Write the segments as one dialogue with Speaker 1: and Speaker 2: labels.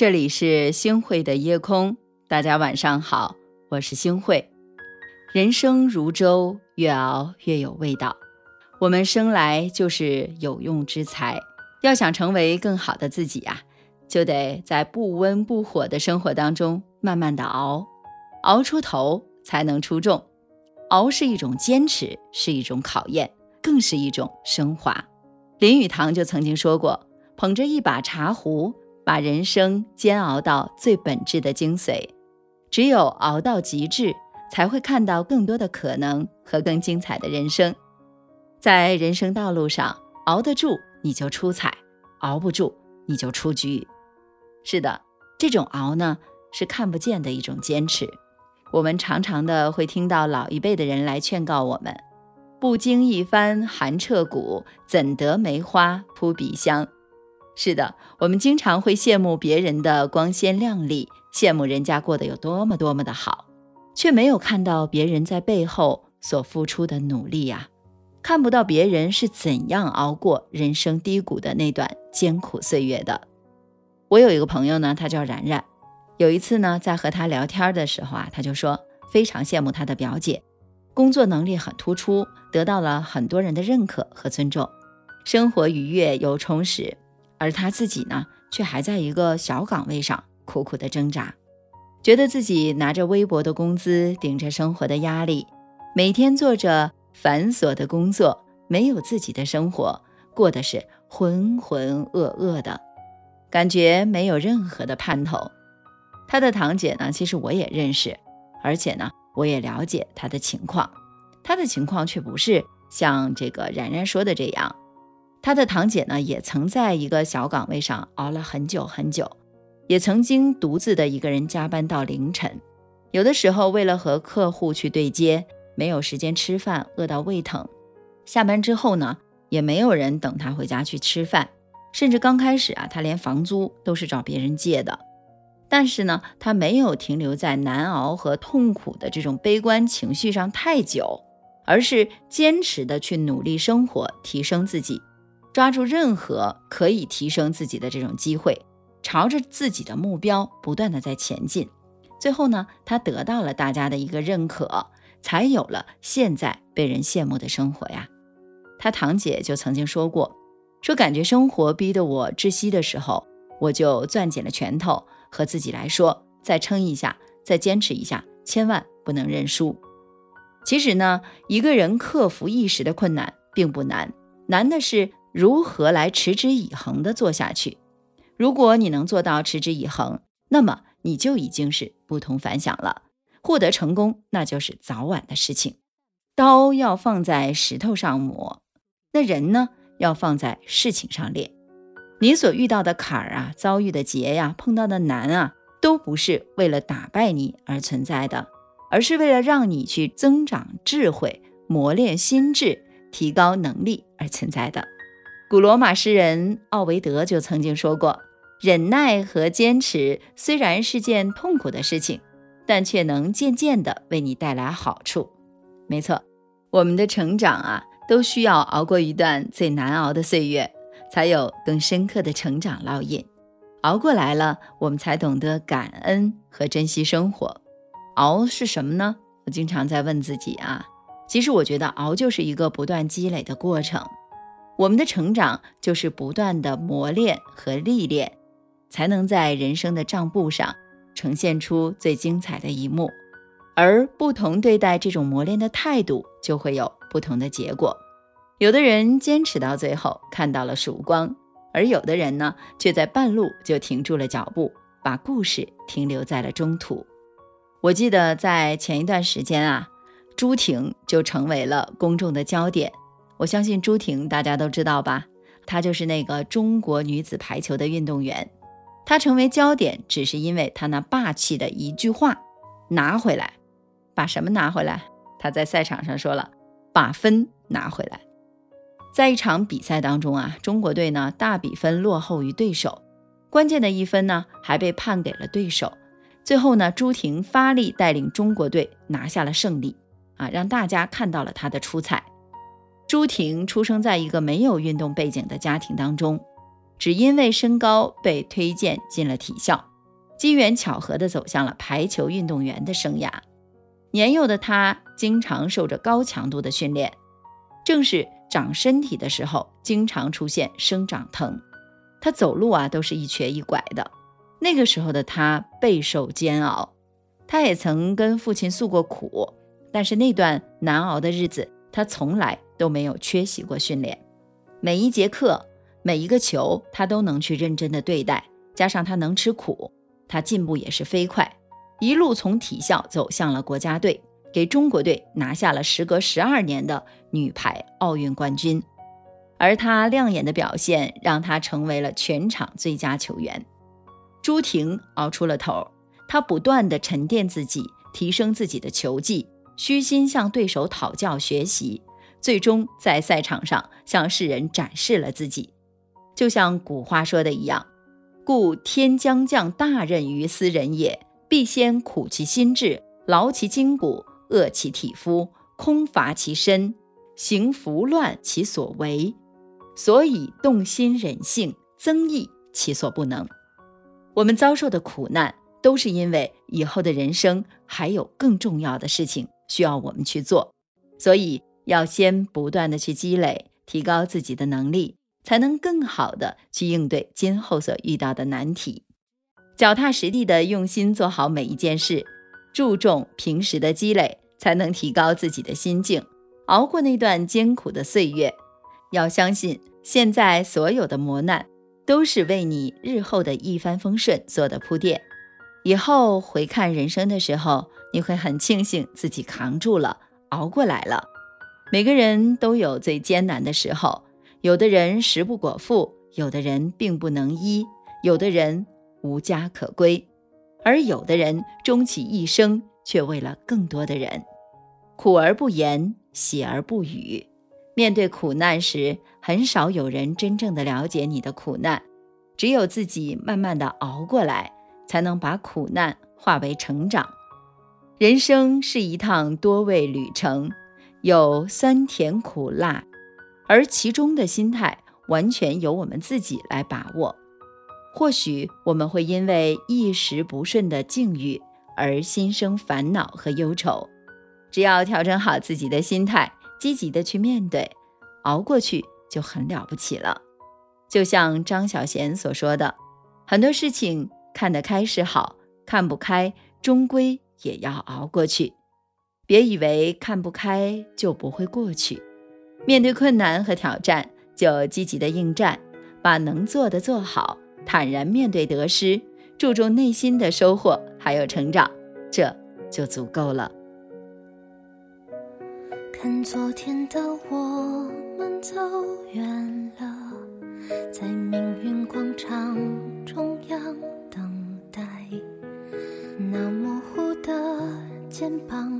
Speaker 1: 这里是星汇的夜空，大家晚上好，我是星汇。人生如粥，越熬越有味道。我们生来就是有用之才，要想成为更好的自己呀，就得在不温不火的生活当中慢慢的熬，熬出头才能出众。熬是一种坚持，是一种考验，更是一种升华。林语堂就曾经说过：“捧着一把茶壶。”把人生煎熬到最本质的精髓，只有熬到极致，才会看到更多的可能和更精彩的人生。在人生道路上，熬得住你就出彩，熬不住你就出局。是的，这种熬呢，是看不见的一种坚持。我们常常的会听到老一辈的人来劝告我们：“不经一番寒彻骨，怎得梅花扑鼻香。”是的，我们经常会羡慕别人的光鲜亮丽，羡慕人家过得有多么多么的好，却没有看到别人在背后所付出的努力呀，看不到别人是怎样熬过人生低谷的那段艰苦岁月的。我有一个朋友呢，他叫然然，有一次呢，在和他聊天的时候啊，他就说非常羡慕他的表姐，工作能力很突出，得到了很多人的认可和尊重，生活愉悦又充实。而他自己呢，却还在一个小岗位上苦苦的挣扎，觉得自己拿着微薄的工资，顶着生活的压力，每天做着繁琐的工作，没有自己的生活，过的是浑浑噩噩的，感觉没有任何的盼头。他的堂姐呢，其实我也认识，而且呢，我也了解他的情况，他的情况却不是像这个然然说的这样。他的堂姐呢，也曾在一个小岗位上熬了很久很久，也曾经独自的一个人加班到凌晨，有的时候为了和客户去对接，没有时间吃饭，饿到胃疼。下班之后呢，也没有人等他回家去吃饭，甚至刚开始啊，他连房租都是找别人借的。但是呢，他没有停留在难熬和痛苦的这种悲观情绪上太久，而是坚持的去努力生活，提升自己。抓住任何可以提升自己的这种机会，朝着自己的目标不断的在前进，最后呢，他得到了大家的一个认可，才有了现在被人羡慕的生活呀。他堂姐就曾经说过，说感觉生活逼得我窒息的时候，我就攥紧了拳头，和自己来说，再撑一下，再坚持一下，千万不能认输。其实呢，一个人克服一时的困难并不难，难的是。如何来持之以恒地做下去？如果你能做到持之以恒，那么你就已经是不同凡响了。获得成功，那就是早晚的事情。刀要放在石头上磨，那人呢，要放在事情上练。你所遇到的坎儿啊，遭遇的劫呀，碰到的难啊，都不是为了打败你而存在的，而是为了让你去增长智慧、磨练心智、提高能力而存在的。古罗马诗人奥维德就曾经说过：“忍耐和坚持虽然是件痛苦的事情，但却能渐渐地为你带来好处。”没错，我们的成长啊，都需要熬过一段最难熬的岁月，才有更深刻的成长烙印。熬过来了，我们才懂得感恩和珍惜生活。熬是什么呢？我经常在问自己啊。其实我觉得熬就是一个不断积累的过程。我们的成长就是不断的磨练和历练，才能在人生的账簿上呈现出最精彩的一幕。而不同对待这种磨练的态度，就会有不同的结果。有的人坚持到最后，看到了曙光；而有的人呢，却在半路就停住了脚步，把故事停留在了中途。我记得在前一段时间啊，朱婷就成为了公众的焦点。我相信朱婷，大家都知道吧？她就是那个中国女子排球的运动员。她成为焦点，只是因为她那霸气的一句话：“拿回来，把什么拿回来？”她在赛场上说了：“把分拿回来。”在一场比赛当中啊，中国队呢大比分落后于对手，关键的一分呢还被判给了对手。最后呢，朱婷发力带领中国队拿下了胜利，啊，让大家看到了她的出彩。朱婷出生在一个没有运动背景的家庭当中，只因为身高被推荐进了体校。机缘巧合地走向了排球运动员的生涯。年幼的他经常受着高强度的训练，正是长身体的时候，经常出现生长疼。他走路啊都是一瘸一拐的。那个时候的他备受煎熬，他也曾跟父亲诉过苦，但是那段难熬的日子，他从来都没有缺席过训练。每一节课，每一个球，他都能去认真的对待。加上他能吃苦，他进步也是飞快，一路从体校走向了国家队，给中国队拿下了时隔十二年的女排奥运冠军。而他亮眼的表现，让他成为了全场最佳球员。朱婷熬出了头，她不断的沉淀自己，提升自己的球技，虚心向对手讨教学习。最终在赛场上向世人展示了自己，就像古话说的一样：“故天将降大任于斯人也，必先苦其心志，劳其筋骨，饿其体肤，空乏其身，行拂乱其所为，所以动心忍性，增益其所不能。”我们遭受的苦难，都是因为以后的人生还有更重要的事情需要我们去做，所以。要先不断的去积累，提高自己的能力，才能更好的去应对今后所遇到的难题。脚踏实地的用心做好每一件事，注重平时的积累，才能提高自己的心境，熬过那段艰苦的岁月。要相信，现在所有的磨难，都是为你日后的一帆风顺做的铺垫。以后回看人生的时候，你会很庆幸自己扛住了，熬过来了。每个人都有最艰难的时候，有的人食不果腹，有的人病不能医，有的人无家可归，而有的人终其一生却为了更多的人，苦而不言，喜而不语。面对苦难时，很少有人真正的了解你的苦难，只有自己慢慢的熬过来，才能把苦难化为成长。人生是一趟多味旅程。有酸甜苦辣，而其中的心态完全由我们自己来把握。或许我们会因为一时不顺的境遇而心生烦恼和忧愁，只要调整好自己的心态，积极的去面对，熬过去就很了不起了。就像张小娴所说的，很多事情看得开是好，看不开终归也要熬过去。别以为看不开就不会过去，面对困难和挑战就积极的应战，把能做的做好，坦然面对得失，注重内心的收获还有成长，这就足够了。
Speaker 2: 看昨天的我们走远了，在命运广场中央等待，那模糊的肩膀。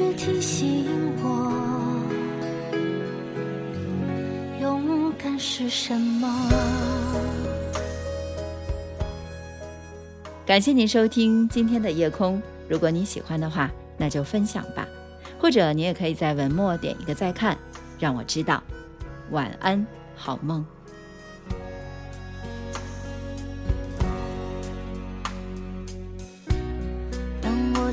Speaker 2: 却提醒我，勇敢是什么。
Speaker 1: 感谢您收听今天的夜空。如果你喜欢的话，那就分享吧，或者你也可以在文末点一个再看，让我知道。晚安，好梦。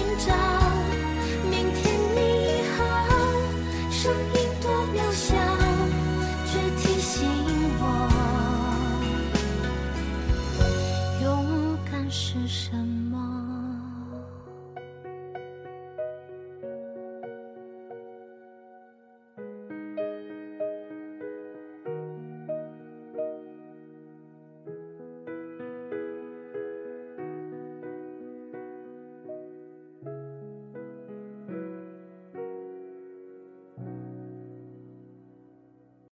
Speaker 2: 寻找。